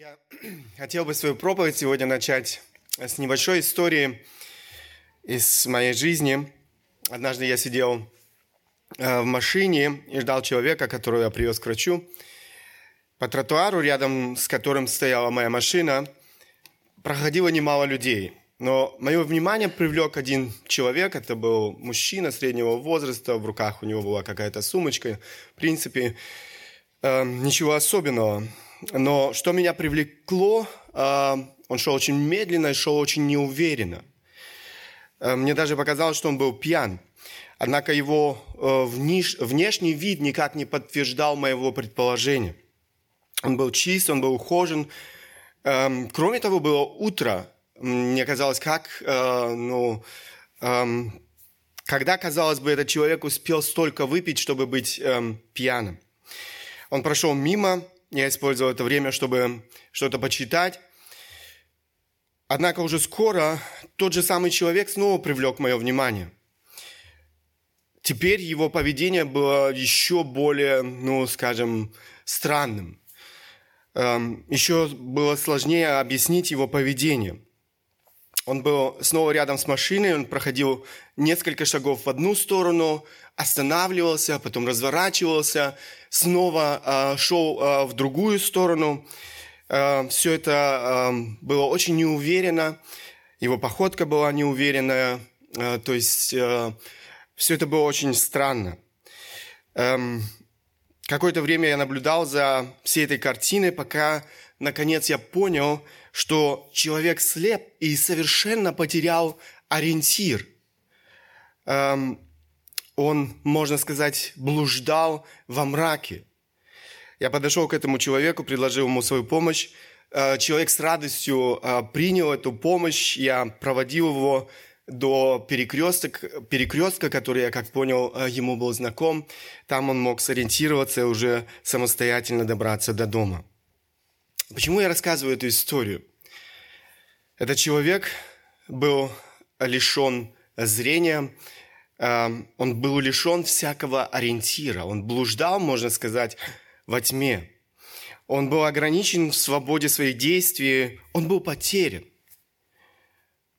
Я хотел бы свою проповедь сегодня начать с небольшой истории из моей жизни. Однажды я сидел э, в машине и ждал человека, которого я привез к врачу. По тротуару, рядом с которым стояла моя машина, проходило немало людей. Но мое внимание привлек один человек, это был мужчина среднего возраста, в руках у него была какая-то сумочка. В принципе, э, ничего особенного. Но что меня привлекло, э, он шел очень медленно и шел очень неуверенно. Э, мне даже показалось, что он был пьян. Однако его э, внешний вид никак не подтверждал моего предположения. Он был чист, он был ухожен. Эм, кроме того, было утро. Мне казалось, как, ну, эм, когда, казалось бы, этот человек успел столько выпить, чтобы быть эм, пьяным. Он прошел мимо, я использовал это время, чтобы что-то почитать. Однако уже скоро тот же самый человек снова привлек мое внимание. Теперь его поведение было еще более, ну, скажем, странным. Эм, еще было сложнее объяснить его поведение. Он был снова рядом с машиной, он проходил несколько шагов в одну сторону, останавливался, потом разворачивался, снова э, шел э, в другую сторону. Э, все это э, было очень неуверенно, его походка была неуверенная, э, то есть э, все это было очень странно. Эм, какое-то время я наблюдал за всей этой картиной, пока, наконец, я понял, что человек слеп и совершенно потерял ориентир. Эм, он, можно сказать, блуждал во мраке. Я подошел к этому человеку, предложил ему свою помощь. Э, человек с радостью э, принял эту помощь. Я проводил его до перекресток, перекрестка, который, я как понял, э, ему был знаком. Там он мог сориентироваться и уже самостоятельно добраться до дома. Почему я рассказываю эту историю? Этот человек был лишен зрения, он был лишен всякого ориентира. Он блуждал, можно сказать, во тьме. Он был ограничен в свободе своих действий. Он был потерян.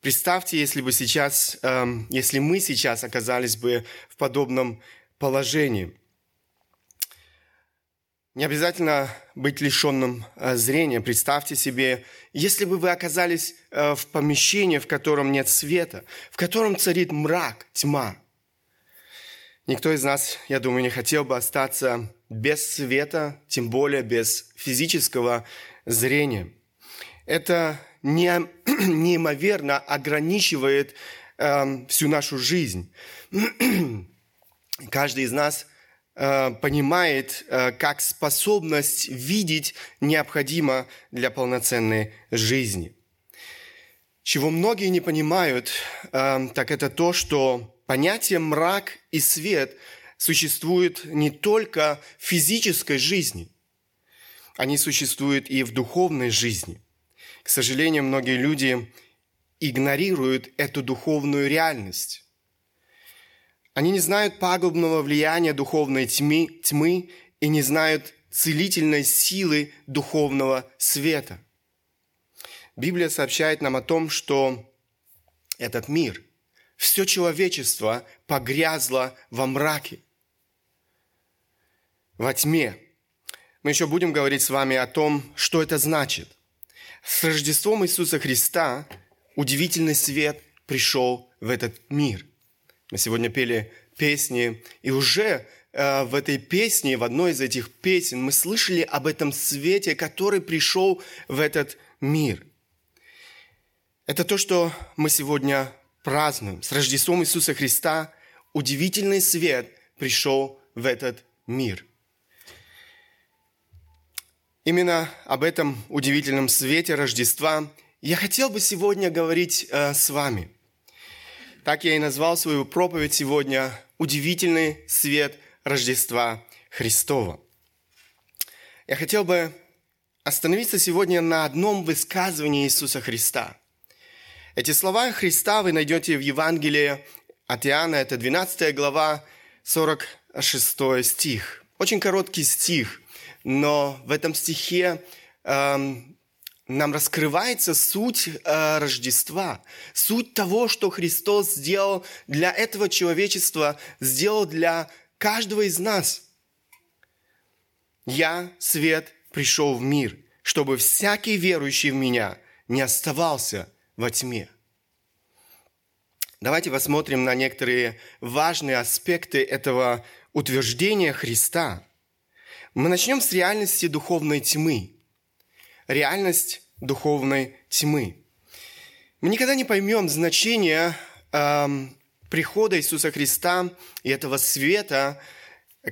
Представьте, если бы сейчас, эм, если мы сейчас оказались бы в подобном положении. Не обязательно быть лишенным э, зрения. Представьте себе, если бы вы оказались э, в помещении, в котором нет света, в котором царит мрак, тьма – Никто из нас, я думаю, не хотел бы остаться без света, тем более без физического зрения. Это не, неимоверно ограничивает э, всю нашу жизнь. Каждый из нас э, понимает, э, как способность видеть необходима для полноценной жизни. Чего многие не понимают, э, так это то, что Понятие мрак и свет существует не только в физической жизни, они существуют и в духовной жизни. К сожалению, многие люди игнорируют эту духовную реальность. Они не знают пагубного влияния духовной тьмы, тьмы и не знают целительной силы духовного света. Библия сообщает нам о том, что этот мир – все человечество погрязло во мраке, во тьме. Мы еще будем говорить с вами о том, что это значит. С Рождеством Иисуса Христа удивительный свет пришел в этот мир. Мы сегодня пели песни, и уже э, в этой песне, в одной из этих песен, мы слышали об этом свете, который пришел в этот мир. Это то, что мы сегодня празднуем. С Рождеством Иисуса Христа удивительный свет пришел в этот мир. Именно об этом удивительном свете Рождества я хотел бы сегодня говорить э, с вами. Так я и назвал свою проповедь сегодня «Удивительный свет Рождества Христова». Я хотел бы остановиться сегодня на одном высказывании Иисуса Христа – эти слова Христа вы найдете в Евангелии от Иоанна, это 12 глава, 46 стих. Очень короткий стих, но в этом стихе эм, нам раскрывается суть э, Рождества, суть того, что Христос сделал для этого человечества, сделал для каждого из нас. Я, свет, пришел в мир, чтобы всякий верующий в меня не оставался во тьме. Давайте посмотрим на некоторые важные аспекты этого утверждения Христа. Мы начнем с реальности духовной тьмы. Реальность духовной тьмы. Мы никогда не поймем значение эм, прихода Иисуса Христа и этого света,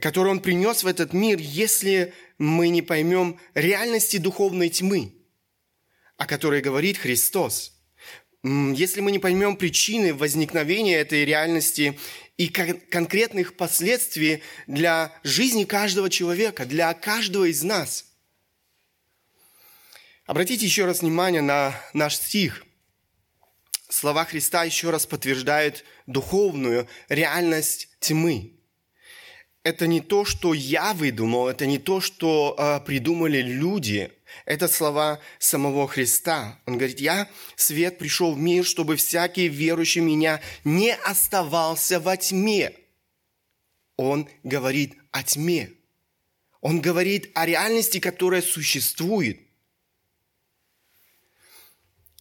который Он принес в этот мир, если мы не поймем реальности духовной тьмы, о которой говорит Христос. Если мы не поймем причины возникновения этой реальности и конкретных последствий для жизни каждого человека, для каждого из нас. Обратите еще раз внимание на наш стих. Слова Христа еще раз подтверждают духовную реальность тьмы это не то, что я выдумал, это не то, что э, придумали люди. Это слова самого Христа. Он говорит, я, свет, пришел в мир, чтобы всякий верующий меня не оставался во тьме. Он говорит о тьме. Он говорит о реальности, которая существует.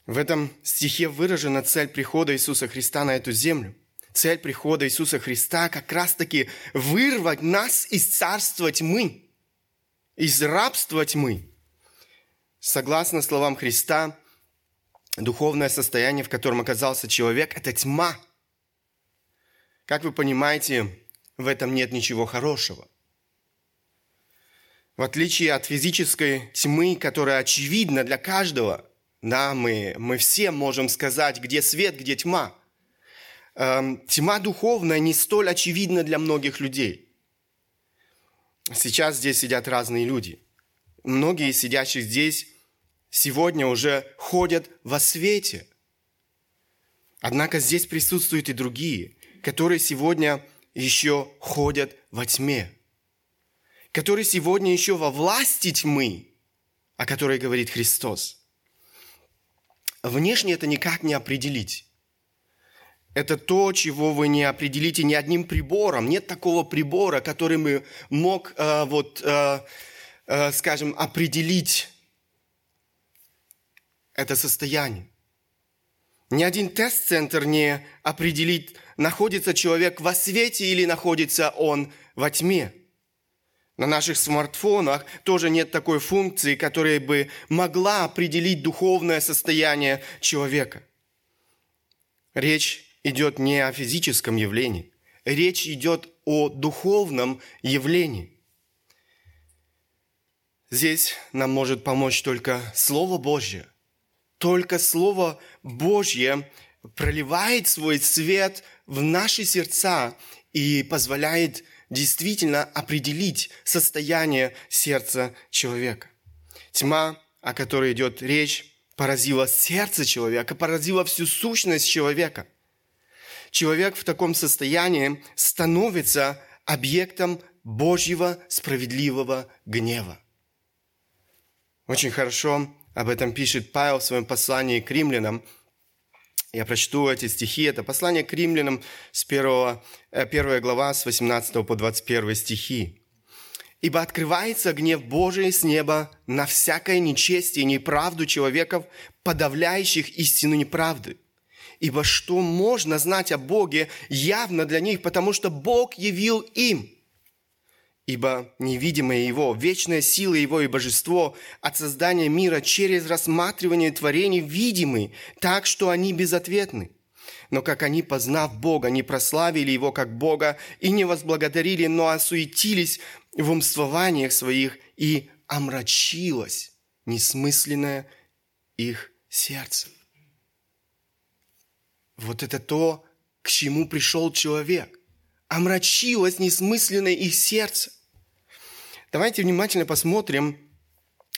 В этом стихе выражена цель прихода Иисуса Христа на эту землю – цель прихода Иисуса Христа как раз-таки вырвать нас из царства тьмы, из рабства тьмы. Согласно словам Христа, духовное состояние, в котором оказался человек, это тьма. Как вы понимаете, в этом нет ничего хорошего. В отличие от физической тьмы, которая очевидна для каждого, да, мы, мы все можем сказать, где свет, где тьма – Эм, тьма духовная не столь очевидна для многих людей. Сейчас здесь сидят разные люди. Многие сидящие здесь сегодня уже ходят во свете. Однако здесь присутствуют и другие, которые сегодня еще ходят во тьме, которые сегодня еще во власти тьмы, о которой говорит Христос. Внешне это никак не определить. Это то, чего вы не определите ни одним прибором. Нет такого прибора, который бы мог, э, вот, э, скажем, определить это состояние. Ни один тест-центр не определит, находится человек во свете или находится он во тьме. На наших смартфонах тоже нет такой функции, которая бы могла определить духовное состояние человека. Речь идет не о физическом явлении, речь идет о духовном явлении. Здесь нам может помочь только Слово Божье. Только Слово Божье проливает свой свет в наши сердца и позволяет действительно определить состояние сердца человека. Тьма, о которой идет речь, поразила сердце человека, поразила всю сущность человека – человек в таком состоянии становится объектом Божьего справедливого гнева. Очень хорошо об этом пишет Павел в своем послании к римлянам. Я прочту эти стихи. Это послание к римлянам с 1, 1 э, глава с 18 по 21 стихи. «Ибо открывается гнев Божий с неба на всякое нечестие и неправду человеков, подавляющих истину неправды» Ибо что можно знать о Боге явно для них, потому что Бог явил им. Ибо невидимое Его, вечная сила Его и божество от создания мира через рассматривание творений видимы, так что они безответны. Но как они, познав Бога, не прославили Его как Бога и не возблагодарили, но осуетились в умствованиях своих и омрачилось несмысленное их сердце. Вот это то, к чему пришел человек. Омрачилось несмысленное их сердце. Давайте внимательно посмотрим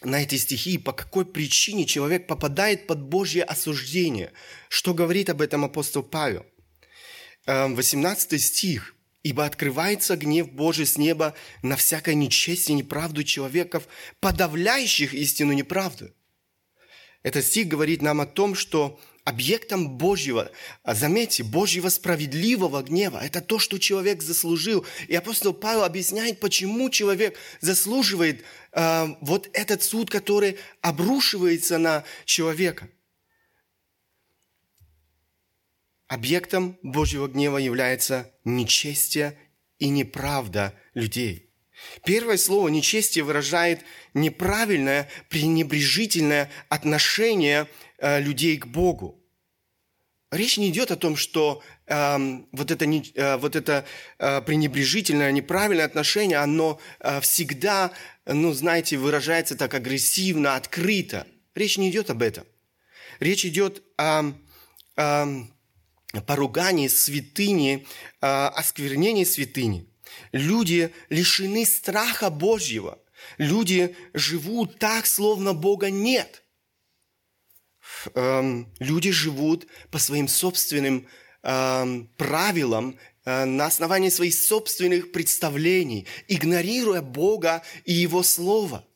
на эти стихи, по какой причине человек попадает под Божье осуждение. Что говорит об этом апостол Павел? 18 эм, стих. «Ибо открывается гнев Божий с неба на всякое нечестие и неправду человеков, подавляющих истину неправду». Этот стих говорит нам о том, что объектом Божьего, а заметьте, Божьего справедливого гнева, это то, что человек заслужил. И апостол Павел объясняет, почему человек заслуживает э, вот этот суд, который обрушивается на человека. Объектом Божьего гнева является нечестие и неправда людей – Первое слово «нечестие» выражает неправильное, пренебрежительное отношение э, людей к Богу. Речь не идет о том, что э, вот это, э, вот это э, пренебрежительное, неправильное отношение, оно э, всегда, ну, знаете, выражается так агрессивно, открыто. Речь не идет об этом. Речь идет о, о поругании святыни, о осквернении святыни. Люди лишены страха Божьего. Люди живут так, словно Бога нет. Эм, люди живут по своим собственным эм, правилам, э, на основании своих собственных представлений, игнорируя Бога и Его Слово.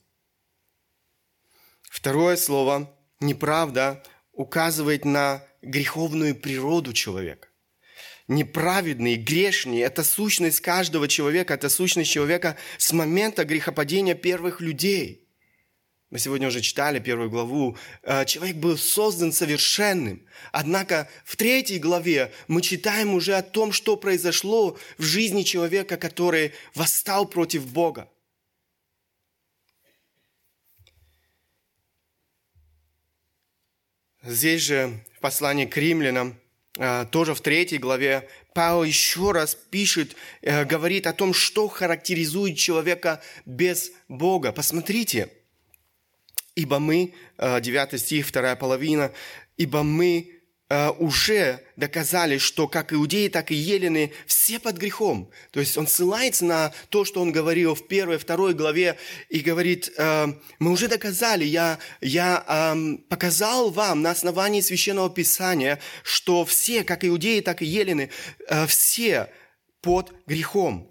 Второе слово «неправда» указывает на греховную природу человека неправедный, грешный. Это сущность каждого человека, это сущность человека с момента грехопадения первых людей. Мы сегодня уже читали первую главу. Э, человек был создан совершенным. Однако в третьей главе мы читаем уже о том, что произошло в жизни человека, который восстал против Бога. Здесь же в послании к римлянам Э, тоже в третьей главе, Павел еще раз пишет, э, говорит о том, что характеризует человека без Бога. Посмотрите, ибо мы, 9 э, стих, вторая половина, ибо мы Э, уже доказали, что как иудеи, так и елены все под грехом. То есть он ссылается на то, что он говорил в первой, второй главе и говорит, э, мы уже доказали, я, я показал вам на основании Священного Писания, что все, как иудеи, так и елены, все под грехом.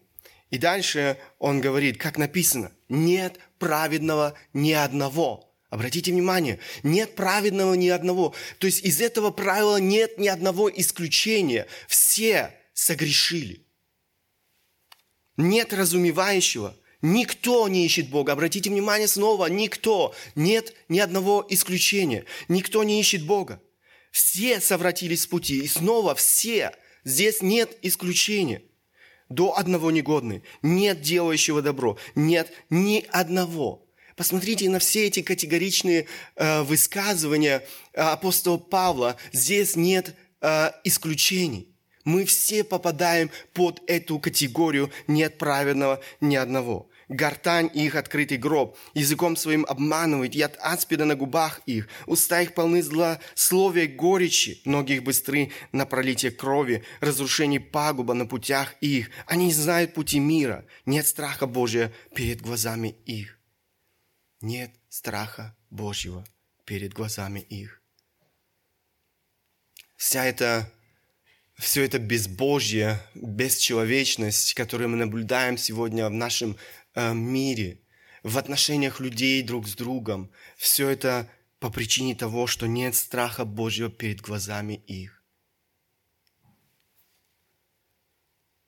И дальше он говорит, как написано, нет праведного ни одного. Обратите внимание, нет праведного ни одного. То есть из этого правила нет ни одного исключения. Все согрешили. Нет разумевающего. Никто не ищет Бога. Обратите внимание снова, никто. Нет ни одного исключения. Никто не ищет Бога. Все совратились с пути. И снова все. Здесь нет исключения. До одного негодный. Нет делающего добро. Нет ни одного. Посмотрите на все эти категоричные э, высказывания э, апостола Павла. Здесь нет э, исключений. Мы все попадаем под эту категорию нет праведного ни одного. Гортань их открытый гроб, языком своим обманывает, яд аспида на губах их, уста их полны злословия горечи, ноги их быстры на пролитие крови, разрушение пагуба на путях их. Они не знают пути мира, нет страха Божия перед глазами их нет страха Божьего перед глазами их. Вся эта, все это безбожье, бесчеловечность, которую мы наблюдаем сегодня в нашем э, мире, в отношениях людей друг с другом, все это по причине того, что нет страха Божьего перед глазами их.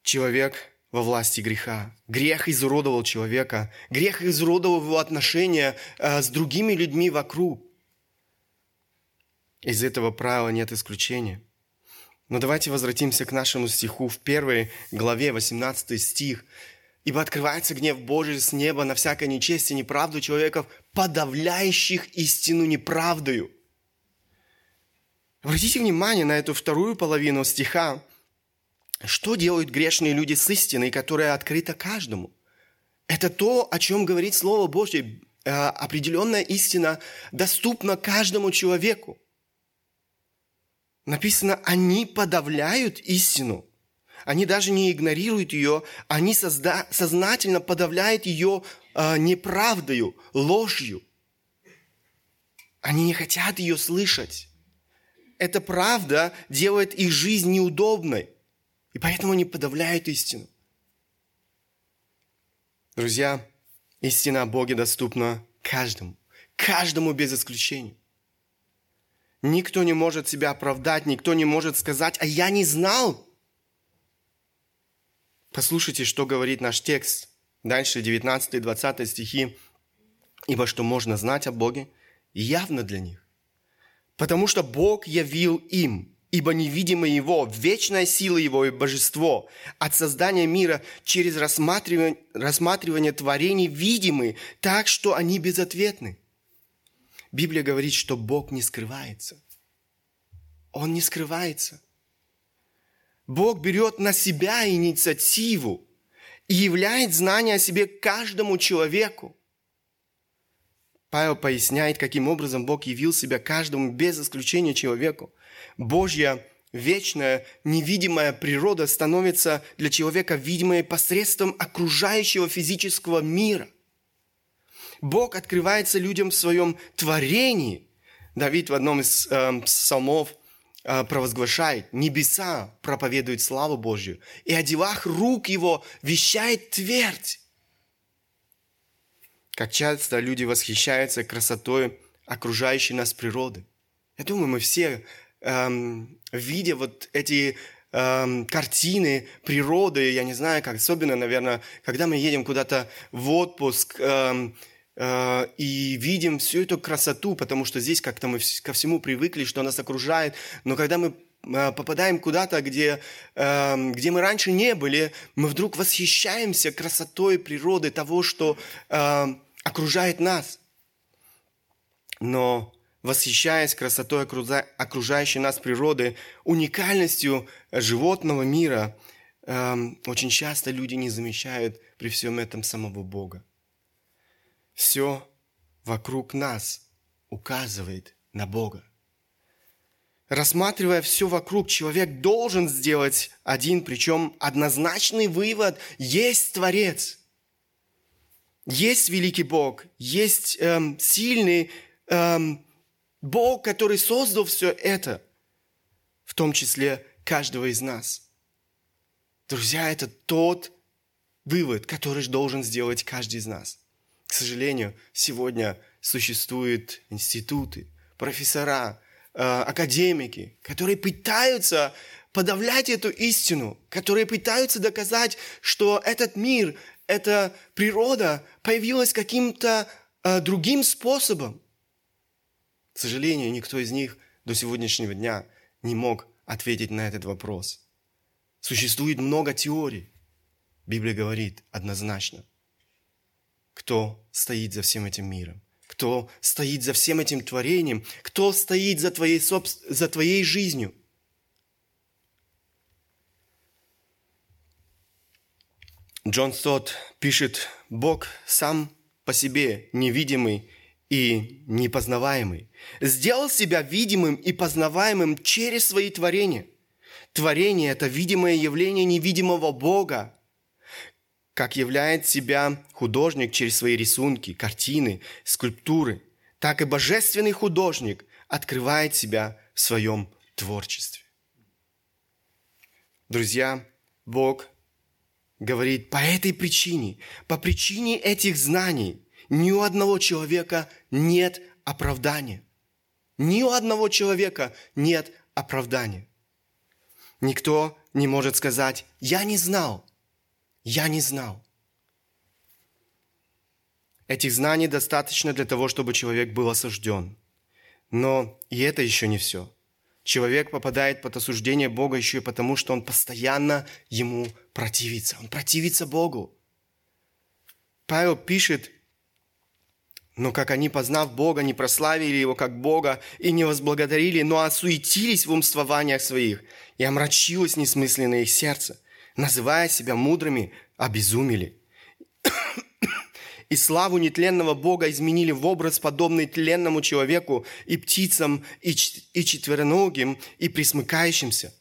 Человек – во власти греха. Грех изуродовал человека. Грех изуродовал его отношения э, с другими людьми вокруг. Из этого правила нет исключения. Но давайте возвратимся к нашему стиху в первой главе, 18 стих. «Ибо открывается гнев Божий с неба на всякое нечестие и неправду человеков, подавляющих истину неправдою». Обратите внимание на эту вторую половину стиха. Что делают грешные люди с истиной, которая открыта каждому? Это то, о чем говорит Слово Божье. Э, определенная истина доступна каждому человеку. Написано, они подавляют истину. Они даже не игнорируют ее, они созда- сознательно подавляют ее э, неправдою, ложью. Они не хотят ее слышать. Эта правда делает их жизнь неудобной. И поэтому они подавляют истину. Друзья, истина о Боге доступна каждому. Каждому без исключения. Никто не может себя оправдать, никто не может сказать, а я не знал. Послушайте, что говорит наш текст. Дальше 19 и 20 стихи. «Ибо что можно знать о Боге, явно для них. Потому что Бог явил им, ибо невидимо Его, вечная сила Его и божество от создания мира через рассматривание, рассматривание творений видимы, так что они безответны. Библия говорит, что Бог не скрывается. Он не скрывается. Бог берет на себя инициативу и являет знание о себе каждому человеку. Павел поясняет, каким образом Бог явил себя каждому без исключения человеку. Божья вечная, невидимая природа становится для человека видимой посредством окружающего физического мира. Бог открывается людям в своем творении. Давид в одном из э, псалмов э, провозглашает, небеса проповедуют славу Божью, и о делах рук его вещает твердь. Как часто люди восхищаются красотой окружающей нас природы. Я думаю, мы все эм, видя вот эти эм, картины природы, я не знаю, как особенно, наверное, когда мы едем куда-то в отпуск эм, э, и видим всю эту красоту, потому что здесь как-то мы ко всему привыкли, что нас окружает, но когда мы э, попадаем куда-то, где, э, где мы раньше не были, мы вдруг восхищаемся красотой природы, того, что э, окружает нас. Но восхищаясь красотой окружающей нас природы, уникальностью животного мира, эм, очень часто люди не замечают при всем этом самого Бога. Все вокруг нас указывает на Бога. Рассматривая все вокруг, человек должен сделать один, причем однозначный вывод – есть Творец. Есть великий Бог, есть эм, сильный эм, Бог, который создал все это, в том числе каждого из нас. Друзья, это тот вывод, который должен сделать каждый из нас. К сожалению, сегодня существуют институты, профессора, э, академики, которые пытаются подавлять эту истину, которые пытаются доказать, что этот мир, эта природа появилась каким-то э, другим способом. К сожалению, никто из них до сегодняшнего дня не мог ответить на этот вопрос. Существует много теорий. Библия говорит однозначно, кто стоит за всем этим миром, кто стоит за всем этим творением, кто стоит за твоей, собс... за твоей жизнью. Джон Стот пишет, Бог сам по себе невидимый и непознаваемый. Сделал себя видимым и познаваемым через свои творения. Творение – это видимое явление невидимого Бога, как являет себя художник через свои рисунки, картины, скульптуры, так и божественный художник открывает себя в своем творчестве. Друзья, Бог говорит, по этой причине, по причине этих знаний – ни у одного человека нет оправдания. Ни у одного человека нет оправдания. Никто не может сказать, я не знал, я не знал. Этих знаний достаточно для того, чтобы человек был осужден. Но и это еще не все. Человек попадает под осуждение Бога еще и потому, что он постоянно ему противится. Он противится Богу. Павел пишет но как они, познав Бога, не прославили Его как Бога и не возблагодарили, но осуетились в умствованиях своих, и омрачилось несмысленное их сердце, называя себя мудрыми, обезумели. И славу нетленного Бога изменили в образ, подобный тленному человеку и птицам, и, четвероногим, и присмыкающимся.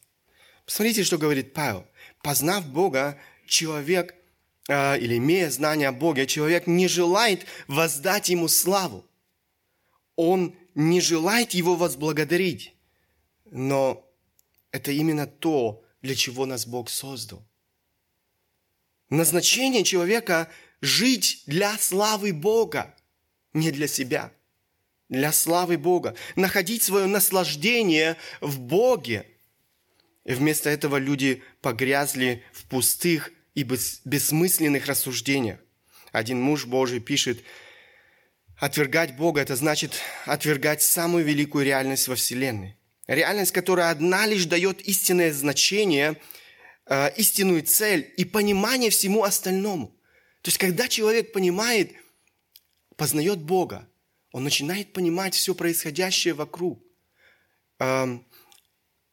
Посмотрите, что говорит Павел. Познав Бога, человек – а, или имея знание о Боге, человек не желает воздать Ему славу. Он не желает Его возблагодарить. Но это именно то, для чего нас Бог создал. Назначение человека – жить для славы Бога, не для себя. для славы Бога, находить свое наслаждение в Боге. И вместо этого люди погрязли в пустых и бессмысленных рассуждениях. Один муж Божий пишет, отвергать Бога – это значит отвергать самую великую реальность во Вселенной. Реальность, которая одна лишь дает истинное значение, э, истинную цель и понимание всему остальному. То есть, когда человек понимает, познает Бога, он начинает понимать все происходящее вокруг.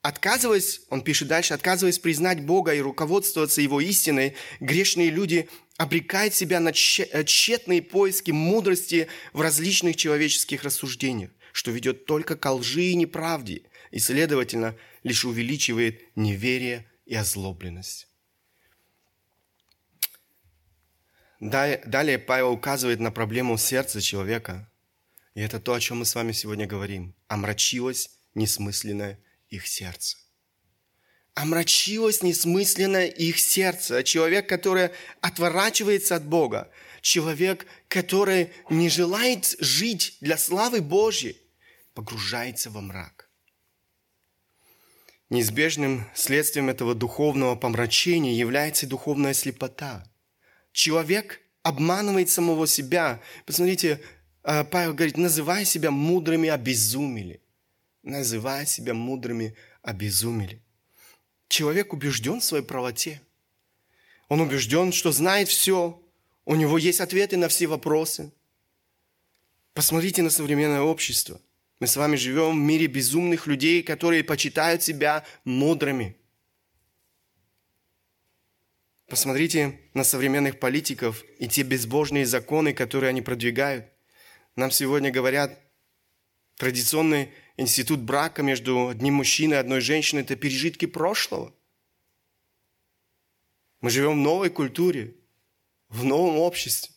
Отказываясь, он пишет дальше, отказываясь признать Бога и руководствоваться Его истиной, грешные люди обрекают себя на э, тщетные поиски мудрости в различных человеческих рассуждениях, что ведет только к лжи и неправде, и, следовательно, лишь увеличивает неверие и озлобленность. Далее Павел указывает на проблему сердца человека. И это то, о чем мы с вами сегодня говорим. Омрачилось несмысленное их сердце. Омрачилось несмысленное их сердце. Человек, который отворачивается от Бога. Человек, который не желает жить для славы Божьей, погружается во мрак. Неизбежным следствием этого духовного помрачения является духовная слепота. Человек обманывает самого себя. Посмотрите, э, Павел говорит, называя себя мудрыми, обезумели. Называя себя мудрыми, обезумели. Человек убежден в своей правоте. Он убежден, что знает все. У него есть ответы на все вопросы. Посмотрите на современное общество – мы с вами живем в мире безумных людей, которые почитают себя мудрыми. Посмотрите на современных политиков и те безбожные законы, которые они продвигают. Нам сегодня говорят, традиционный институт брака между одним мужчиной и одной женщиной – это пережитки прошлого. Мы живем в новой культуре, в новом обществе.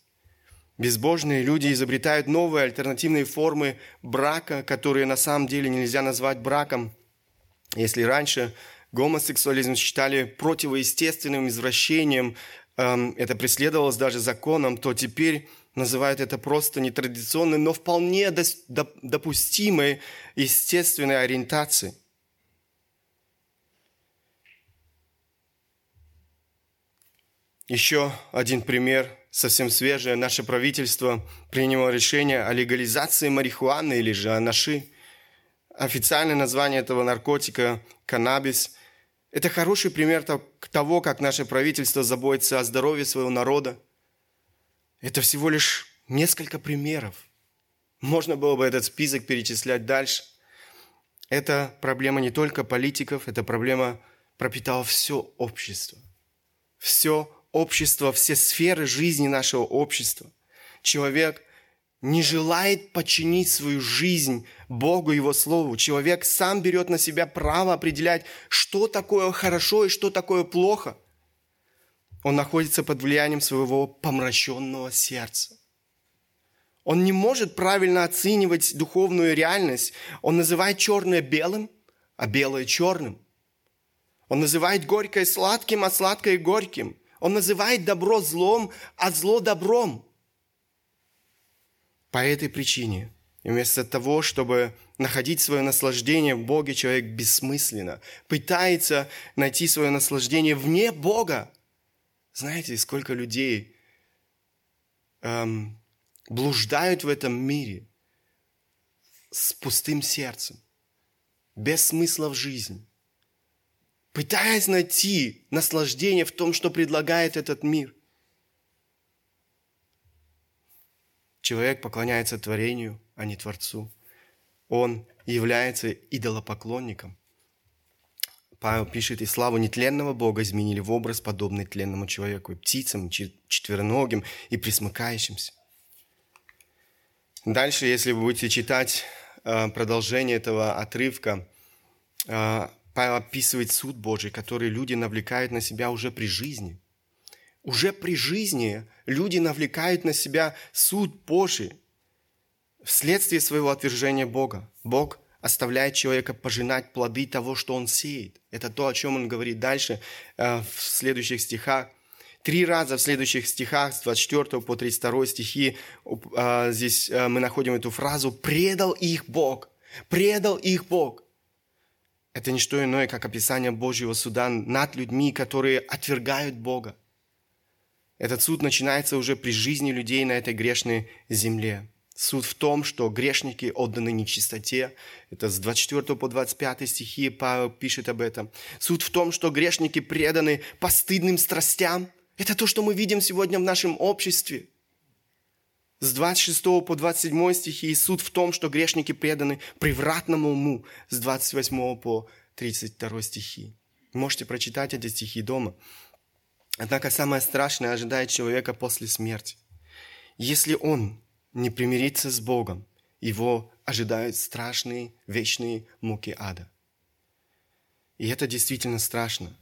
Безбожные люди изобретают новые альтернативные формы брака, которые на самом деле нельзя назвать браком. Если раньше гомосексуализм считали противоестественным извращением, эм, это преследовалось даже законом, то теперь называют это просто нетрадиционной, но вполне допустимой естественной ориентацией. Еще один пример – совсем свежее, наше правительство приняло решение о легализации марихуаны или же анаши. Официальное название этого наркотика – каннабис. Это хороший пример того, как наше правительство заботится о здоровье своего народа. Это всего лишь несколько примеров. Можно было бы этот список перечислять дальше. Это проблема не только политиков, это проблема пропитала все общество. Все общества, все сферы жизни нашего общества. Человек не желает подчинить свою жизнь Богу и Его Слову. Человек сам берет на себя право определять, что такое хорошо и что такое плохо. Он находится под влиянием своего помраченного сердца. Он не может правильно оценивать духовную реальность. Он называет черное белым, а белое черным. Он называет горькое сладким, а сладкое горьким – он называет добро злом, а зло добром. По этой причине, вместо того, чтобы находить свое наслаждение в Боге, человек бессмысленно пытается найти свое наслаждение вне Бога. Знаете, сколько людей эм, блуждают в этом мире с пустым сердцем, без смысла в жизни – пытаясь найти наслаждение в том, что предлагает этот мир. Человек поклоняется творению, а не Творцу. Он является идолопоклонником. Павел пишет, и славу нетленного Бога изменили в образ, подобный тленному человеку, и птицам, и четвероногим, и присмыкающимся. Дальше, если вы будете читать э, продолжение этого отрывка, э, Павел описывает суд Божий, который люди навлекают на себя уже при жизни. Уже при жизни люди навлекают на себя суд Божий вследствие своего отвержения Бога. Бог оставляет человека пожинать плоды того, что он сеет. Это то, о чем он говорит дальше э, в следующих стихах. Три раза в следующих стихах, с 24 по 32 стихи, а, здесь а, мы находим эту фразу «предал их Бог». Предал их Бог. Это не что иное, как описание Божьего суда над людьми, которые отвергают Бога. Этот суд начинается уже при жизни людей на этой грешной земле. Суд в том, что грешники отданы нечистоте. Это с 24 по 25 стихи Павел пишет об этом. Суд в том, что грешники преданы постыдным страстям. Это то, что мы видим сегодня в нашем обществе. С 26 по 27 стихи суд в том, что грешники преданы превратному уму. С 28 по 32 стихи. Можете прочитать эти стихи дома. Однако самое страшное ожидает человека после смерти. Если он не примириться с Богом, его ожидают страшные вечные муки ада. И это действительно страшно.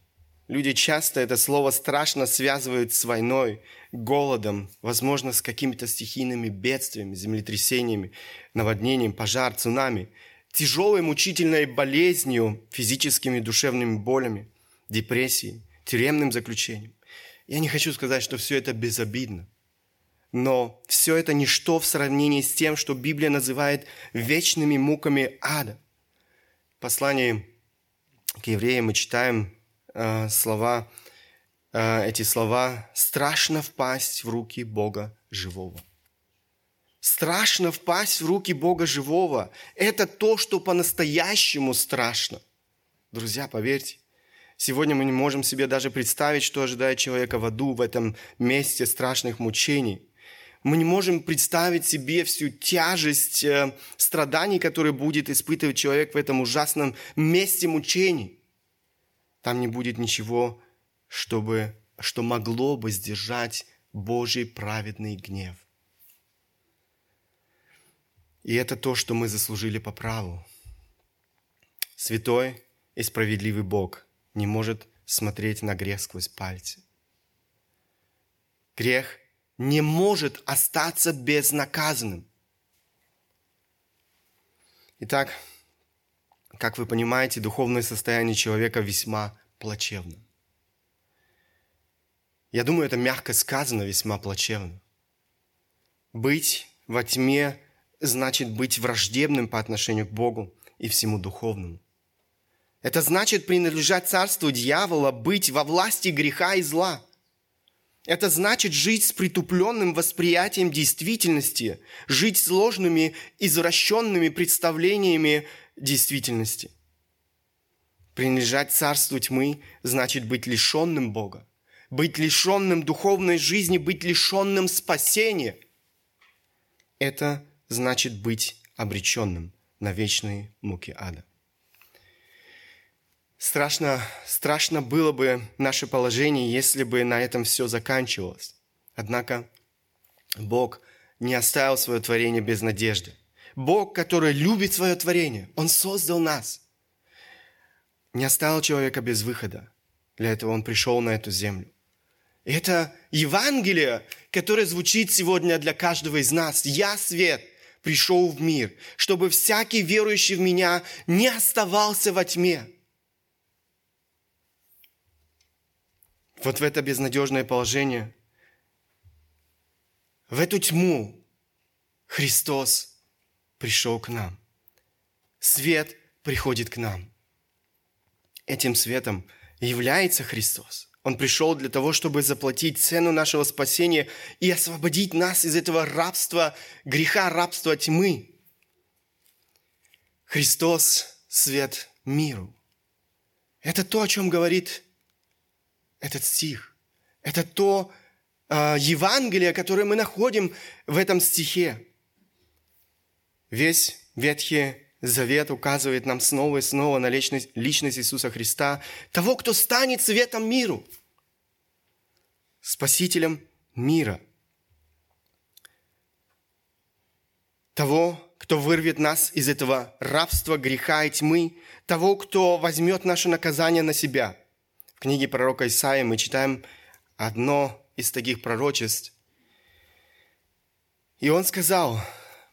Люди часто это слово страшно связывают с войной, голодом, возможно, с какими-то стихийными бедствиями, землетрясениями, наводнением, пожар, цунами, тяжелой мучительной болезнью, физическими душевными болями, депрессией, тюремным заключением. Я не хочу сказать, что все это безобидно. Но все это ничто в сравнении с тем, что Библия называет вечными муками ада. В послании к евреям мы читаем э, слова, э, эти слова «страшно впасть в руки Бога живого». Страшно впасть в руки Бога живого. Это то, что по-настоящему страшно. Друзья, поверьте, сегодня мы не можем себе даже представить, что ожидает человека в аду, в этом месте страшных мучений – мы не можем представить себе всю тяжесть э, страданий, которые будет испытывать человек в этом ужасном месте мучений. Там не будет ничего, чтобы, что могло бы сдержать Божий праведный гнев. И это то, что мы заслужили по праву. Святой и справедливый Бог не может смотреть на грех сквозь пальцы. Грех не может остаться безнаказанным. Итак, как вы понимаете, духовное состояние человека весьма плачевно. Я думаю, это мягко сказано, весьма плачевно. Быть во тьме значит быть враждебным по отношению к Богу и всему духовному. Это значит принадлежать царству дьявола, быть во власти греха и зла – это значит жить с притупленным восприятием действительности, жить сложными, извращенными представлениями действительности. Принадлежать царству тьмы значит быть лишенным Бога, быть лишенным духовной жизни, быть лишенным спасения. Это значит быть обреченным на вечные муки ада. Страшно, страшно было бы наше положение, если бы на этом все заканчивалось. Однако Бог не оставил свое творение без надежды. Бог, который любит свое творение, Он создал нас. Не оставил человека без выхода. Для этого Он пришел на эту землю. Это Евангелие, которое звучит сегодня для каждого из нас. «Я свет, пришел в мир, чтобы всякий верующий в Меня не оставался во тьме». Вот в это безнадежное положение, в эту тьму Христос пришел к нам. Свет приходит к нам. Этим светом является Христос. Он пришел для того, чтобы заплатить цену нашего спасения и освободить нас из этого рабства, греха, рабства тьмы. Христос – свет миру. Это то, о чем говорит этот стих. Это то э, Евангелие, которое мы находим в этом стихе. Весь Ветхий Завет указывает нам снова и снова на личность, личность Иисуса Христа, того, кто станет светом миру, спасителем мира, того, кто вырвет нас из этого рабства, греха и тьмы, того, кто возьмет наше наказание на себя – книге пророка Исаия мы читаем одно из таких пророчеств. И он сказал,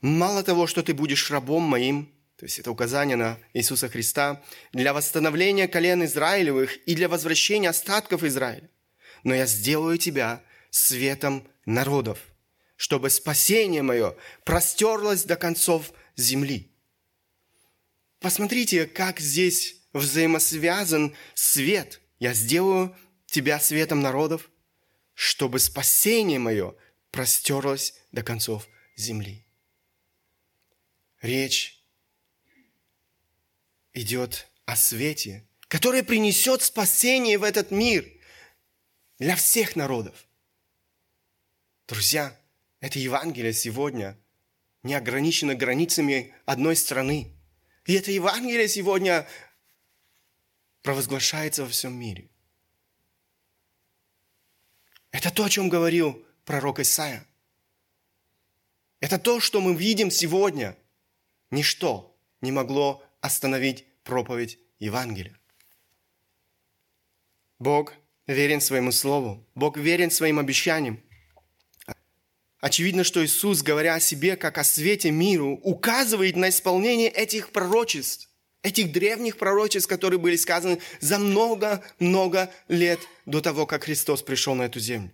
мало того, что ты будешь рабом моим, то есть это указание на Иисуса Христа, для восстановления колен Израилевых и для возвращения остатков Израиля. но я сделаю тебя светом народов, чтобы спасение мое простерлось до концов земли. Посмотрите, как здесь взаимосвязан свет. Я сделаю тебя светом народов, чтобы спасение мое простерлось до концов земли. Речь идет о свете, который принесет спасение в этот мир для всех народов. Друзья, это Евангелие сегодня не ограничено границами одной страны. И это Евангелие сегодня провозглашается во всем мире. Это то, о чем говорил пророк Исаия. Это то, что мы видим сегодня. Ничто не могло остановить проповедь Евангелия. Бог верен своему слову. Бог верен своим обещаниям. Очевидно, что Иисус, говоря о себе как о свете миру, указывает на исполнение этих пророчеств, этих древних пророчеств, которые были сказаны за много-много лет до того, как Христос пришел на эту землю.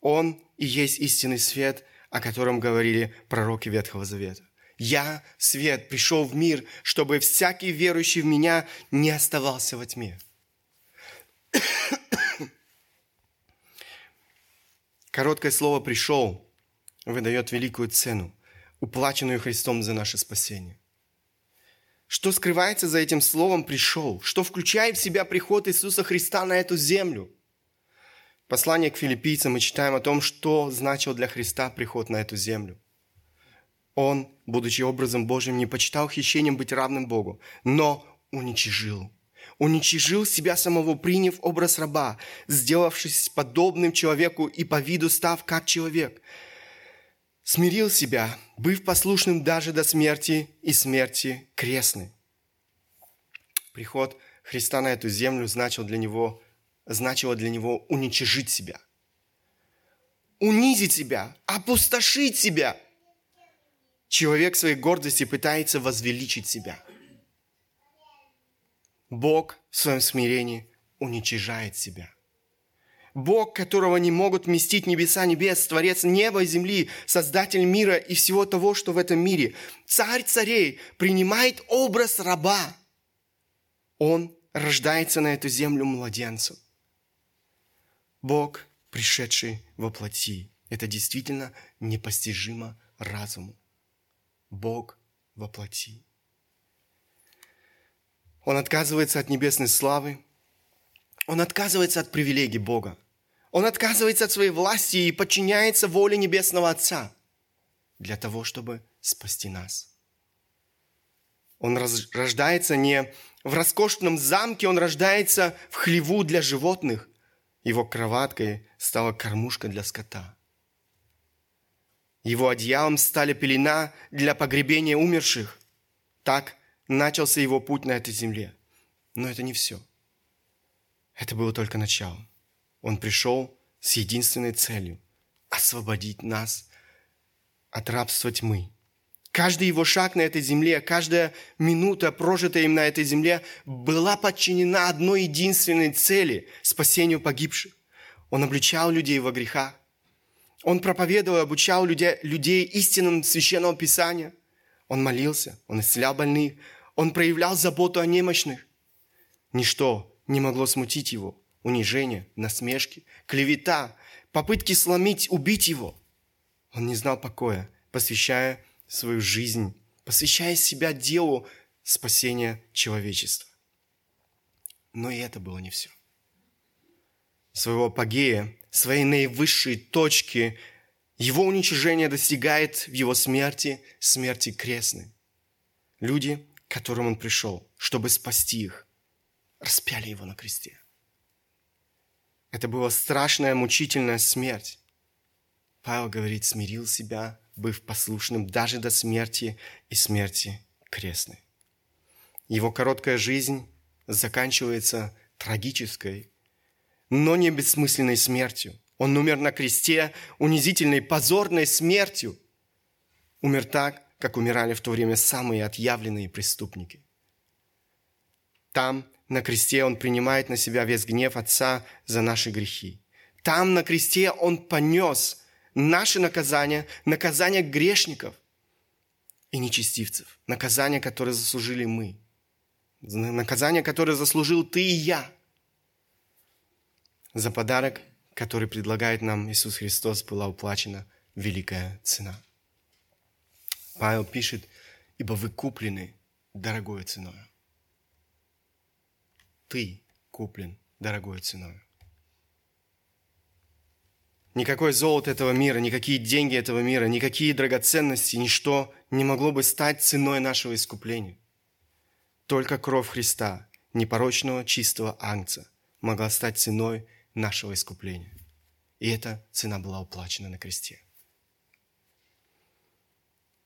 Он и есть истинный свет, о котором говорили пророки Ветхого Завета. «Я, свет, пришел в мир, чтобы всякий верующий в меня не оставался во тьме». Короткое слово «пришел» выдает великую цену, уплаченную Христом за наше спасение. Что скрывается за этим словом «пришел»? Что включает в себя приход Иисуса Христа на эту землю? Послание к филиппийцам мы читаем о том, что значил для Христа приход на эту землю. Он, будучи образом Божьим, не почитал хищением быть равным Богу, но уничижил уничижил себя самого, приняв образ раба, сделавшись подобным человеку и по виду став как человек. Смирил себя, быв послушным даже до смерти и смерти крестной. Приход Христа на эту землю значил для него, значило для него уничижить себя, унизить себя, опустошить себя. Человек своей гордости пытается возвеличить себя – Бог в своем смирении уничижает себя. Бог, которого не могут вместить небеса небес, Творец неба и земли, Создатель мира и всего того, что в этом мире. Царь царей принимает образ раба. Он рождается на эту землю младенцем. Бог, пришедший во плоти, это действительно непостижимо разуму. Бог во плоти. Он отказывается от небесной славы. Он отказывается от привилегий Бога. Он отказывается от своей власти и подчиняется воле Небесного Отца для того, чтобы спасти нас. Он рождается не в роскошном замке, он рождается в хлеву для животных. Его кроваткой стала кормушка для скота. Его одеялом стали пелена для погребения умерших. Так начался его путь на этой земле. Но это не все. Это было только начало. Он пришел с единственной целью – освободить нас от рабства тьмы. Каждый его шаг на этой земле, каждая минута, прожитая им на этой земле, была подчинена одной единственной цели – спасению погибших. Он обличал людей во грехах. Он проповедовал и обучал людей, людей истинам Священного Писания – он молился, он исцелял больных, он проявлял заботу о немощных. Ничто не могло смутить его. Унижение, насмешки, клевета, попытки сломить, убить его. Он не знал покоя, посвящая свою жизнь, посвящая себя делу спасения человечества. Но и это было не все. Своего апогея, своей наивысшей точки его уничижение достигает в его смерти, смерти крестной. Люди, к которым он пришел, чтобы спасти их, распяли его на кресте. Это была страшная, мучительная смерть. Павел говорит, смирил себя, быв послушным даже до смерти и смерти крестной. Его короткая жизнь заканчивается трагической, но не бессмысленной смертью. Он умер на кресте унизительной, позорной смертью. Умер так, как умирали в то время самые отъявленные преступники. Там, на кресте, Он принимает на себя весь гнев Отца за наши грехи. Там на кресте Он понес наше наказание, наказание грешников и нечестивцев, наказание, которое заслужили мы, наказание, которое заслужил ты и я. За подарок, который предлагает нам Иисус Христос, была уплачена великая цена. Павел пишет, ибо вы куплены дорогой ценой. Ты куплен дорогой ценой. Никакое золото этого мира, никакие деньги этого мира, никакие драгоценности, ничто не могло бы стать ценой нашего искупления. Только кровь Христа, непорочного чистого ангца, могла стать ценой нашего искупления. И эта цена была уплачена на кресте.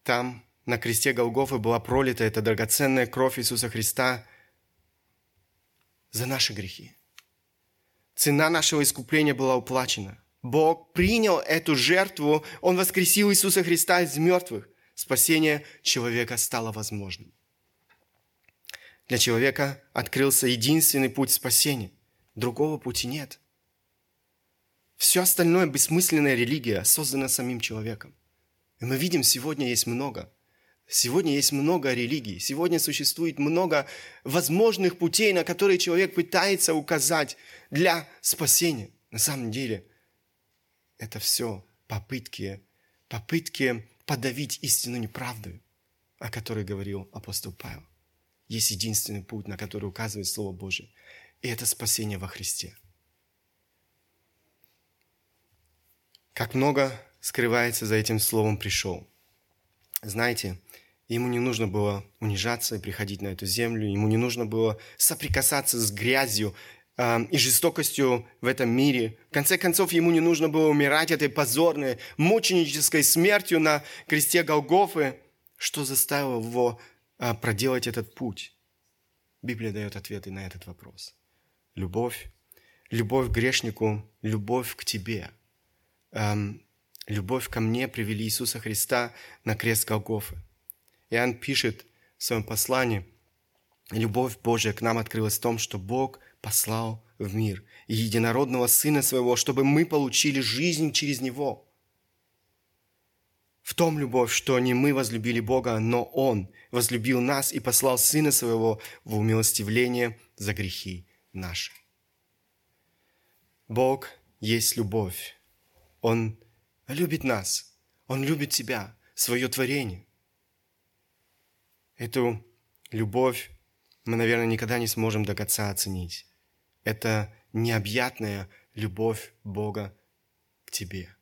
Там, на кресте Голгофы, была пролита эта драгоценная кровь Иисуса Христа за наши грехи. Цена нашего искупления была уплачена. Бог принял эту жертву, Он воскресил Иисуса Христа из мертвых. Спасение человека стало возможным. Для человека открылся единственный путь спасения. Другого пути нет – все остальное бессмысленная религия создана самим человеком. И мы видим, сегодня есть много. Сегодня есть много религий. Сегодня существует много возможных путей, на которые человек пытается указать для спасения. На самом деле, это все попытки, попытки подавить истину неправдой, о которой говорил апостол Павел. Есть единственный путь, на который указывает Слово Божие. И это спасение во Христе – Как много скрывается за этим словом «пришел». Знаете, ему не нужно было унижаться и приходить на эту землю, ему не нужно было соприкасаться с грязью э, и жестокостью в этом мире. В конце концов, ему не нужно было умирать этой позорной, мученической смертью на кресте Голгофы, что заставило его э, проделать этот путь. Библия дает ответы на этот вопрос. Любовь, любовь к грешнику, любовь к тебе – эм, любовь ко мне привели Иисуса Христа на крест Голгофы. Иоанн пишет в своем послании, любовь Божья к нам открылась в том, что Бог послал в мир единородного Сына Своего, чтобы мы получили жизнь через Него. В том любовь, что не мы возлюбили Бога, но Он возлюбил нас и послал Сына Своего в умилостивление за грехи наши. Бог есть любовь. Он любит нас. Он любит тебя, свое творение. Эту любовь мы, наверное, никогда не сможем до конца оценить. Это необъятная любовь Бога к тебе.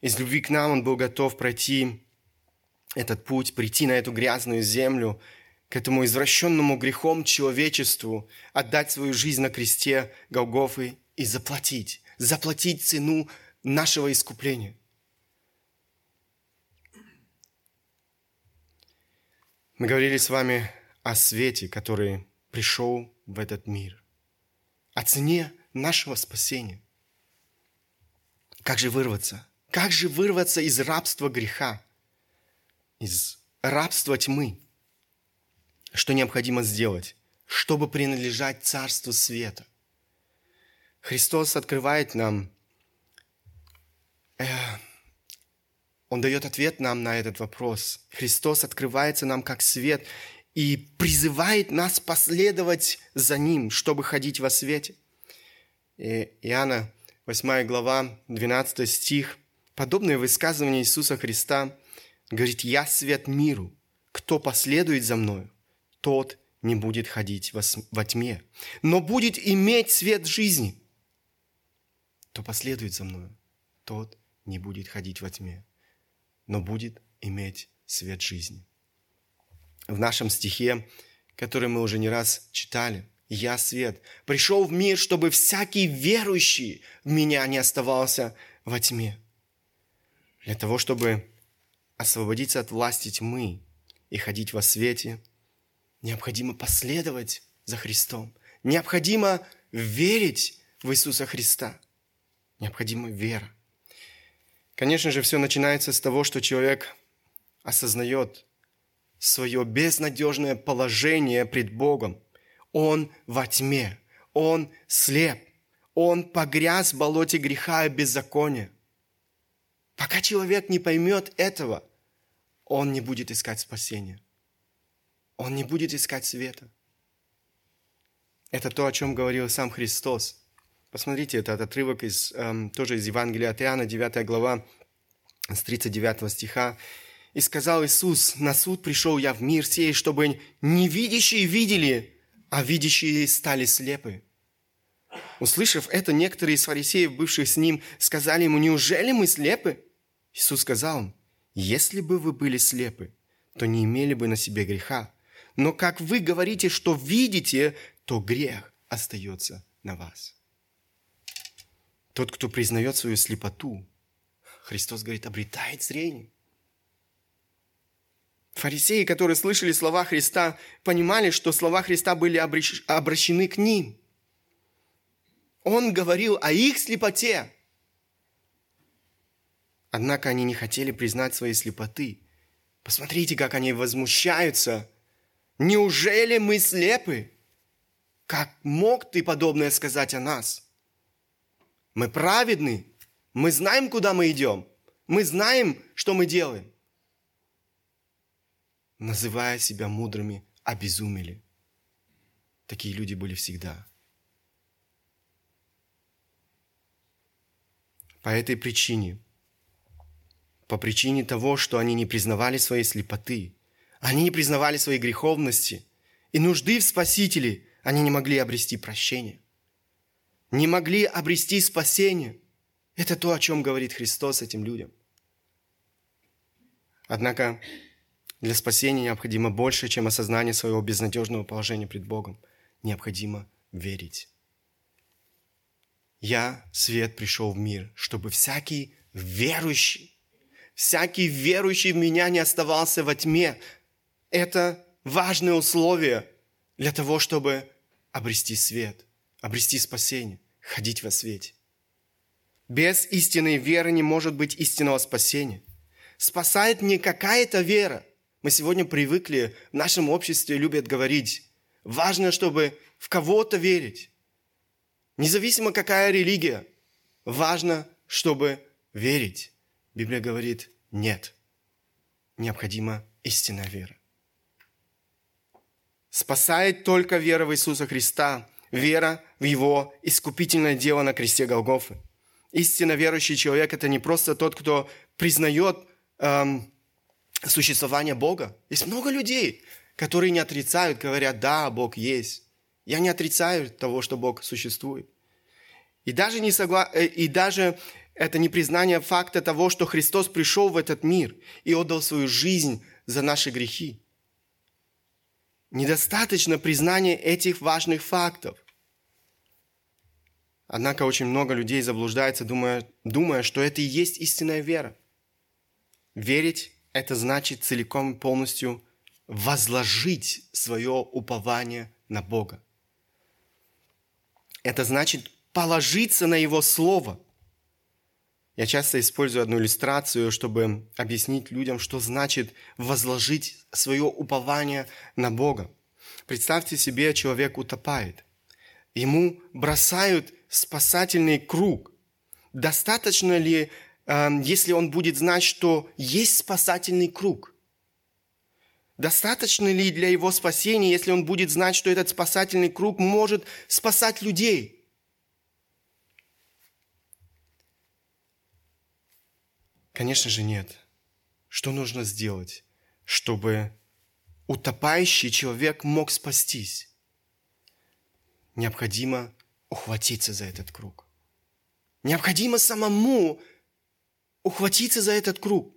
Из любви к нам Он был готов пройти этот путь, прийти на эту грязную землю, к этому извращенному грехом человечеству, отдать свою жизнь на кресте Голгофы и заплатить заплатить цену нашего искупления. Мы говорили с вами о свете, который пришел в этот мир, о цене нашего спасения. Как же вырваться? Как же вырваться из рабства греха, из рабства тьмы? Что необходимо сделать, чтобы принадлежать Царству Света? Христос открывает нам, Он дает ответ нам на этот вопрос. Христос открывается нам как свет и призывает нас последовать за Ним, чтобы ходить во свете. И Иоанна, 8 глава, 12 стих, подобное высказывание Иисуса Христа говорит, «Я свет миру, кто последует за мною, тот не будет ходить во тьме, но будет иметь свет жизни» кто последует за мною, тот не будет ходить во тьме, но будет иметь свет жизни. В нашем стихе, который мы уже не раз читали, «Я свет, пришел в мир, чтобы всякий верующий в меня не оставался во тьме». Для того, чтобы освободиться от власти тьмы и ходить во свете, необходимо последовать за Христом. Необходимо верить в Иисуса Христа – Необходима вера. Конечно же, все начинается с того, что человек осознает свое безнадежное положение пред Богом. Он во тьме, он слеп, Он погряз в болоте греха и беззакония. Пока человек не поймет этого, он не будет искать спасения. Он не будет искать света. Это то, о чем говорил сам Христос. Посмотрите, это отрывок из, эм, тоже из Евангелия от Иоанна, 9 глава, с 39 стиха. «И сказал Иисус, на суд пришел я в мир сей, чтобы не видящие видели, а видящие стали слепы». Услышав это, некоторые из фарисеев, бывших с ним, сказали ему, «Неужели мы слепы?» Иисус сказал им, «Если бы вы были слепы, то не имели бы на себе греха. Но как вы говорите, что видите, то грех остается на вас». Тот, кто признает свою слепоту, Христос говорит, обретает зрение. Фарисеи, которые слышали слова Христа, понимали, что слова Христа были обращены к ним. Он говорил о их слепоте. Однако они не хотели признать своей слепоты. Посмотрите, как они возмущаются. Неужели мы слепы? Как мог ты подобное сказать о нас? Мы праведны. Мы знаем, куда мы идем. Мы знаем, что мы делаем. Называя себя мудрыми, обезумели. Такие люди были всегда. По этой причине, по причине того, что они не признавали своей слепоты, они не признавали своей греховности и нужды в Спасителе, они не могли обрести прощение не могли обрести спасение. Это то, о чем говорит Христос этим людям. Однако для спасения необходимо больше, чем осознание своего безнадежного положения пред Богом. Необходимо верить. Я, свет, пришел в мир, чтобы всякий верующий, всякий верующий в меня не оставался во тьме. Это важное условие для того, чтобы обрести свет, обрести спасение ходить во свете. Без истинной веры не может быть истинного спасения. Спасает не какая-то вера. Мы сегодня привыкли, в нашем обществе любят говорить, важно, чтобы в кого-то верить. Независимо какая религия, важно, чтобы верить. Библия говорит, нет, необходима истинная вера. Спасает только вера в Иисуса Христа, вера в Его искупительное дело на кресте Голгофы. Истинно верующий человек – это не просто тот, кто признает эм, существование Бога. Есть много людей, которые не отрицают, говорят, да, Бог есть. Я не отрицаю того, что Бог существует. И даже, не согла... Э, и даже это не признание факта того, что Христос пришел в этот мир и отдал свою жизнь за наши грехи. Недостаточно признания этих важных фактов. Однако очень много людей заблуждается, думая, думая, что это и есть истинная вера. Верить – это значит целиком и полностью возложить свое упование на Бога. Это значит положиться на Его Слово. Я часто использую одну иллюстрацию, чтобы объяснить людям, что значит возложить свое упование на Бога. Представьте себе, человек утопает. Ему бросают спасательный круг. Достаточно ли, эм, если он будет знать, что есть спасательный круг? Достаточно ли для его спасения, если он будет знать, что этот спасательный круг может спасать людей? Конечно же нет. Что нужно сделать, чтобы утопающий человек мог спастись? Необходимо ухватиться за этот круг. Необходимо самому ухватиться за этот круг.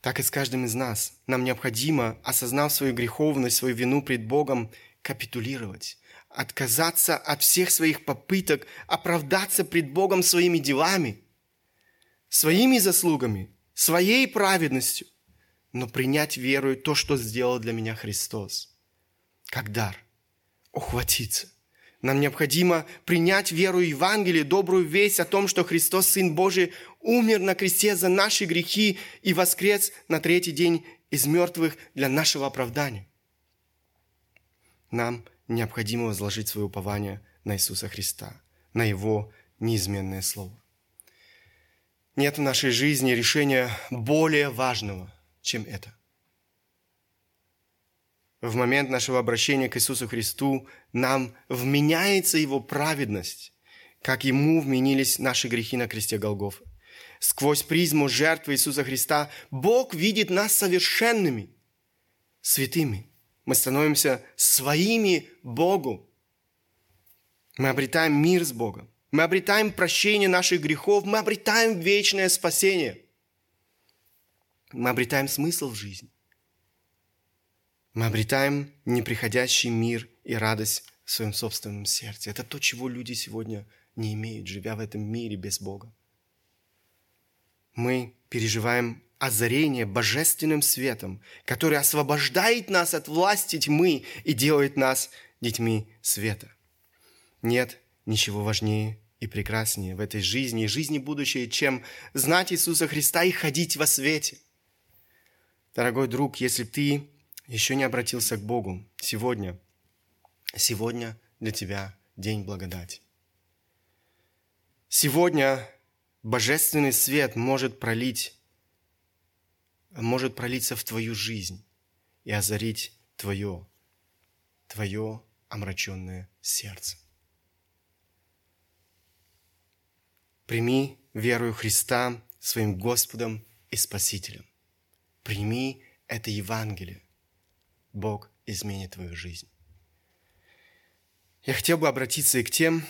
Так и с каждым из нас. Нам необходимо, осознав свою греховность, свою вину пред Богом, капитулировать, отказаться от всех своих попыток оправдаться пред Богом своими делами, своими заслугами, своей праведностью, но принять верою то, что сделал для меня Христос, как дар ухватиться. Нам необходимо принять веру Евангелия, добрую весть о том, что Христос, Сын Божий, умер на кресте за наши грехи и воскрес на третий день из мертвых для нашего оправдания. Нам необходимо возложить свое упование на Иисуса Христа, на Его неизменное Слово. Нет в нашей жизни решения более важного, чем это. В момент нашего обращения к Иисусу Христу нам вменяется Его праведность, как Ему вменились наши грехи на кресте Голгофа. Сквозь призму жертвы Иисуса Христа Бог видит нас совершенными, святыми. Мы становимся своими Богу. Мы обретаем мир с Богом. Мы обретаем прощение наших грехов. Мы обретаем вечное спасение. Мы обретаем смысл в жизни. Мы обретаем неприходящий мир и радость в своем собственном сердце. Это то, чего люди сегодня не имеют, живя в этом мире без Бога мы переживаем озарение божественным светом, который освобождает нас от власти тьмы и делает нас детьми света. Нет ничего важнее и прекраснее в этой жизни и жизни будущей, чем знать Иисуса Христа и ходить во свете. Дорогой друг, если ты еще не обратился к Богу сегодня, сегодня для тебя день благодати. Сегодня божественный свет может пролить, может пролиться в твою жизнь и озарить твое, твое омраченное сердце. Прими веру Христа своим Господом и Спасителем. Прими это Евангелие. Бог изменит твою жизнь. Я хотел бы обратиться и к тем,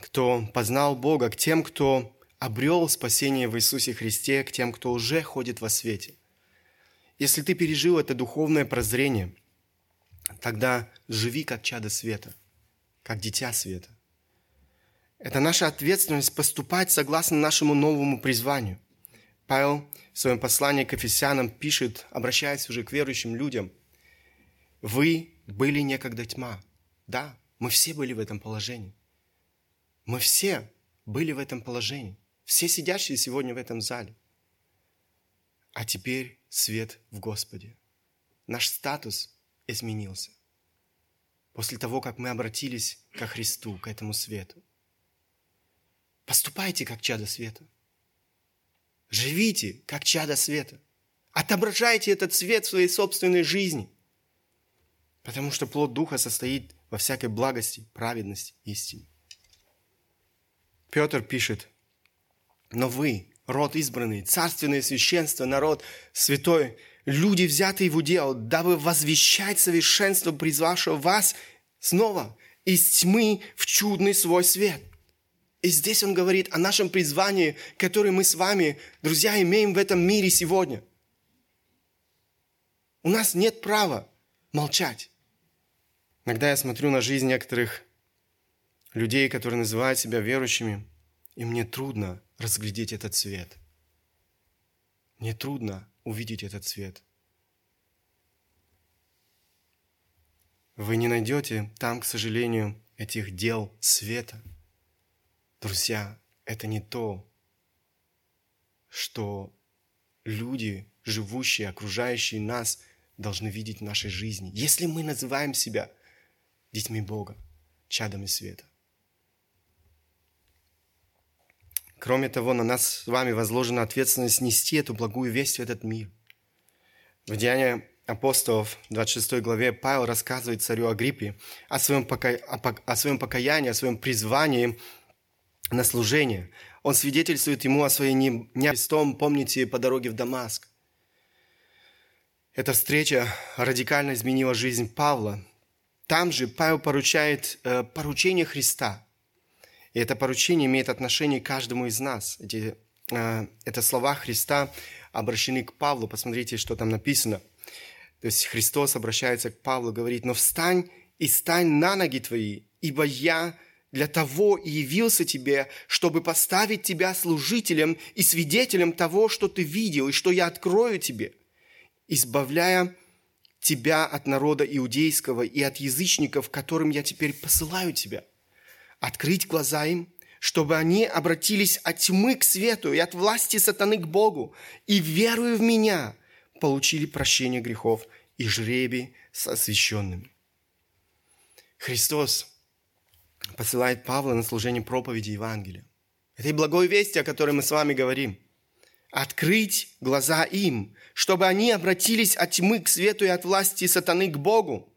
кто познал Бога, к тем, кто обрел спасение в Иисусе Христе к тем, кто уже ходит во свете. Если ты пережил это духовное прозрение, тогда живи как чадо света, как дитя света. Это наша ответственность поступать согласно нашему новому призванию. Павел в своем послании к Ефесянам пишет, обращаясь уже к верующим людям, «Вы были некогда тьма». Да, мы все были в этом положении. Мы все были в этом положении. Все сидящие сегодня в этом зале. А теперь свет в Господе. Наш статус изменился. После того, как мы обратились ко Христу, к этому свету. Поступайте, как чадо света. Живите, как чадо света. Отображайте этот свет в своей собственной жизни. Потому что плод Духа состоит во всякой благости, праведности, истине. Петр пишет но вы, род избранный, царственное священство, народ святой, люди, взятые в удел, дабы возвещать совершенство призвавшего вас снова из тьмы в чудный свой свет. И здесь он говорит о нашем призвании, которое мы с вами, друзья, имеем в этом мире сегодня. У нас нет права молчать. Иногда я смотрю на жизнь некоторых людей, которые называют себя верующими, и мне трудно разглядеть этот цвет. Мне трудно увидеть этот цвет. Вы не найдете там, к сожалению, этих дел света. Друзья, это не то, что люди, живущие, окружающие нас, должны видеть в нашей жизни. Если мы называем себя детьми Бога, чадами света. Кроме того, на нас с вами возложена ответственность нести эту благую весть в этот мир. В Деянии апостолов, 26 главе, Павел рассказывает царю Агриппе о своем, пока... о своем покаянии, о своем призвании на служение. Он свидетельствует ему о своей необестом, помните, по дороге в Дамаск. Эта встреча радикально изменила жизнь Павла. Там же Павел поручает э, поручение Христа – и это поручение имеет отношение к каждому из нас. Эти, э, это слова Христа обращены к Павлу. Посмотрите, что там написано. То есть Христос обращается к Павлу, говорит, «Но встань и стань на ноги твои, ибо я для того и явился тебе, чтобы поставить тебя служителем и свидетелем того, что ты видел, и что я открою тебе, избавляя тебя от народа иудейского и от язычников, которым я теперь посылаю тебя» открыть глаза им, чтобы они обратились от тьмы к свету и от власти сатаны к Богу, и, веруя в Меня, получили прощение грехов и жребий с освященными. Христос посылает Павла на служение проповеди Евангелия. Этой благой вести, о которой мы с вами говорим. Открыть глаза им, чтобы они обратились от тьмы к свету и от власти сатаны к Богу,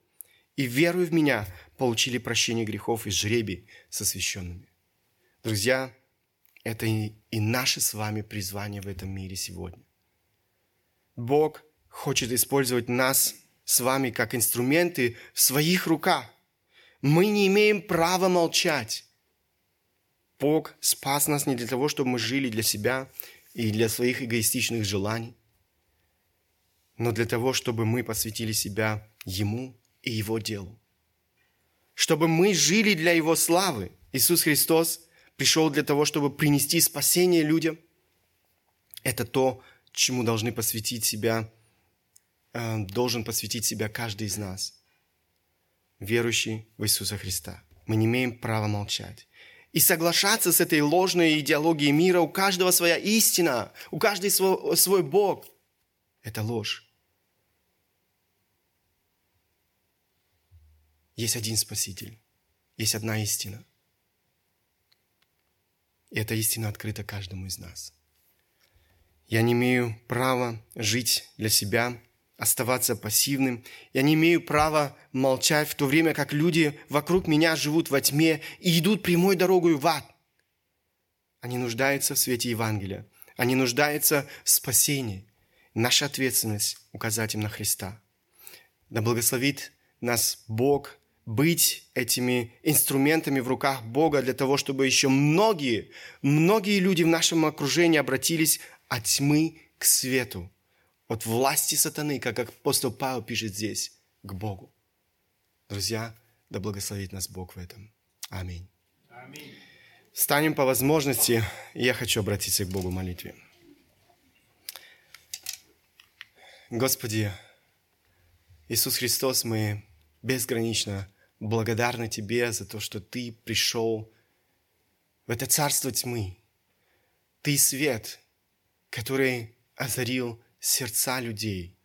и, веруя в меня, получили прощение грехов и жребий с освященными. Друзья, это и, и наше с вами призвание в этом мире сегодня. Бог хочет использовать нас с вами как инструменты в своих руках. Мы не имеем права молчать. Бог спас нас не для того, чтобы мы жили для себя и для своих эгоистичных желаний, но для того, чтобы мы посвятили себя Ему и Его делу. Чтобы мы жили для Его славы. Иисус Христос пришел для того, чтобы принести спасение людям. Это то, чему должны посвятить себя, э, должен посвятить себя каждый из нас, верующий в Иисуса Христа. Мы не имеем права молчать. И соглашаться с этой ложной идеологией мира, у каждого своя истина, у каждого свой, свой Бог. Это ложь. Есть один Спаситель, есть одна истина. И эта истина открыта каждому из нас. Я не имею права жить для себя, оставаться пассивным. Я не имею права молчать в то время, как люди вокруг меня живут во тьме и идут прямой дорогой в ад. Они нуждаются в свете Евангелия. Они нуждаются в спасении. Наша ответственность – указать им на Христа. Да благословит нас Бог быть этими инструментами в руках Бога для того, чтобы еще многие, многие люди в нашем окружении обратились от тьмы к свету, от власти сатаны, как апостол Павел пишет здесь, к Богу. Друзья, да благословит нас Бог в этом. Аминь. Аминь. Встанем по возможности, и я хочу обратиться к Богу в молитве. Господи, Иисус Христос, мы безгранично благодарны Тебе за то, что Ты пришел в это царство тьмы. Ты свет, который озарил сердца людей.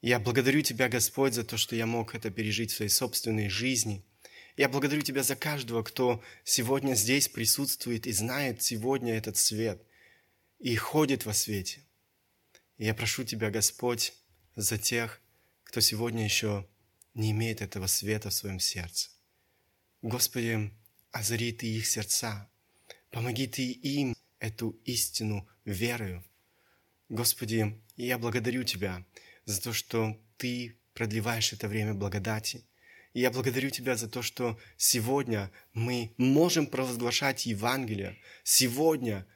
Я благодарю Тебя, Господь, за то, что я мог это пережить в своей собственной жизни. Я благодарю Тебя за каждого, кто сегодня здесь присутствует и знает сегодня этот свет и ходит во свете. Я прошу Тебя, Господь, за тех, кто сегодня еще не имеет этого света в своем сердце. Господи, озари Ты их сердца, помоги Ты им эту истину верою. Господи, я благодарю Тебя за то, что Ты продлеваешь это время благодати. И я благодарю Тебя за то, что сегодня мы можем провозглашать Евангелие. Сегодня,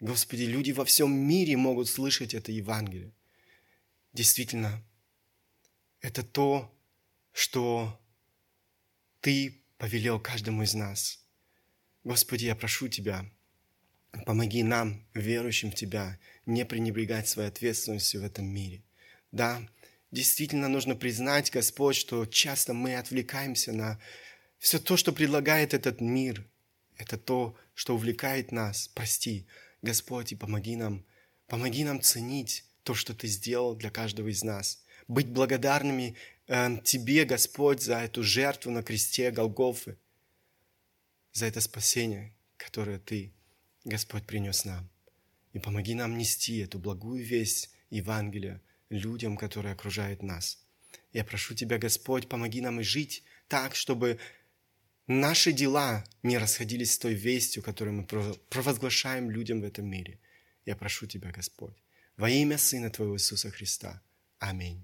Господи, люди во всем мире могут слышать это Евангелие. Действительно, это то, что Ты повелел каждому из нас. Господи, я прошу Тебя, Помоги нам, верующим в Тебя, не пренебрегать своей ответственностью в этом мире. Да, действительно нужно признать, Господь, что часто мы отвлекаемся на все то, что предлагает этот мир. Это то, что увлекает нас. Прости, Господь, и помоги нам, помоги нам ценить то, что Ты сделал для каждого из нас. Быть благодарными э, Тебе, Господь, за эту жертву на кресте Голгофы, за это спасение, которое Ты Господь принес нам. И помоги нам нести эту благую весть Евангелия людям, которые окружают нас. Я прошу Тебя, Господь, помоги нам и жить так, чтобы наши дела не расходились с той вестью, которую мы провозглашаем людям в этом мире. Я прошу Тебя, Господь, во имя Сына Твоего Иисуса Христа. Аминь.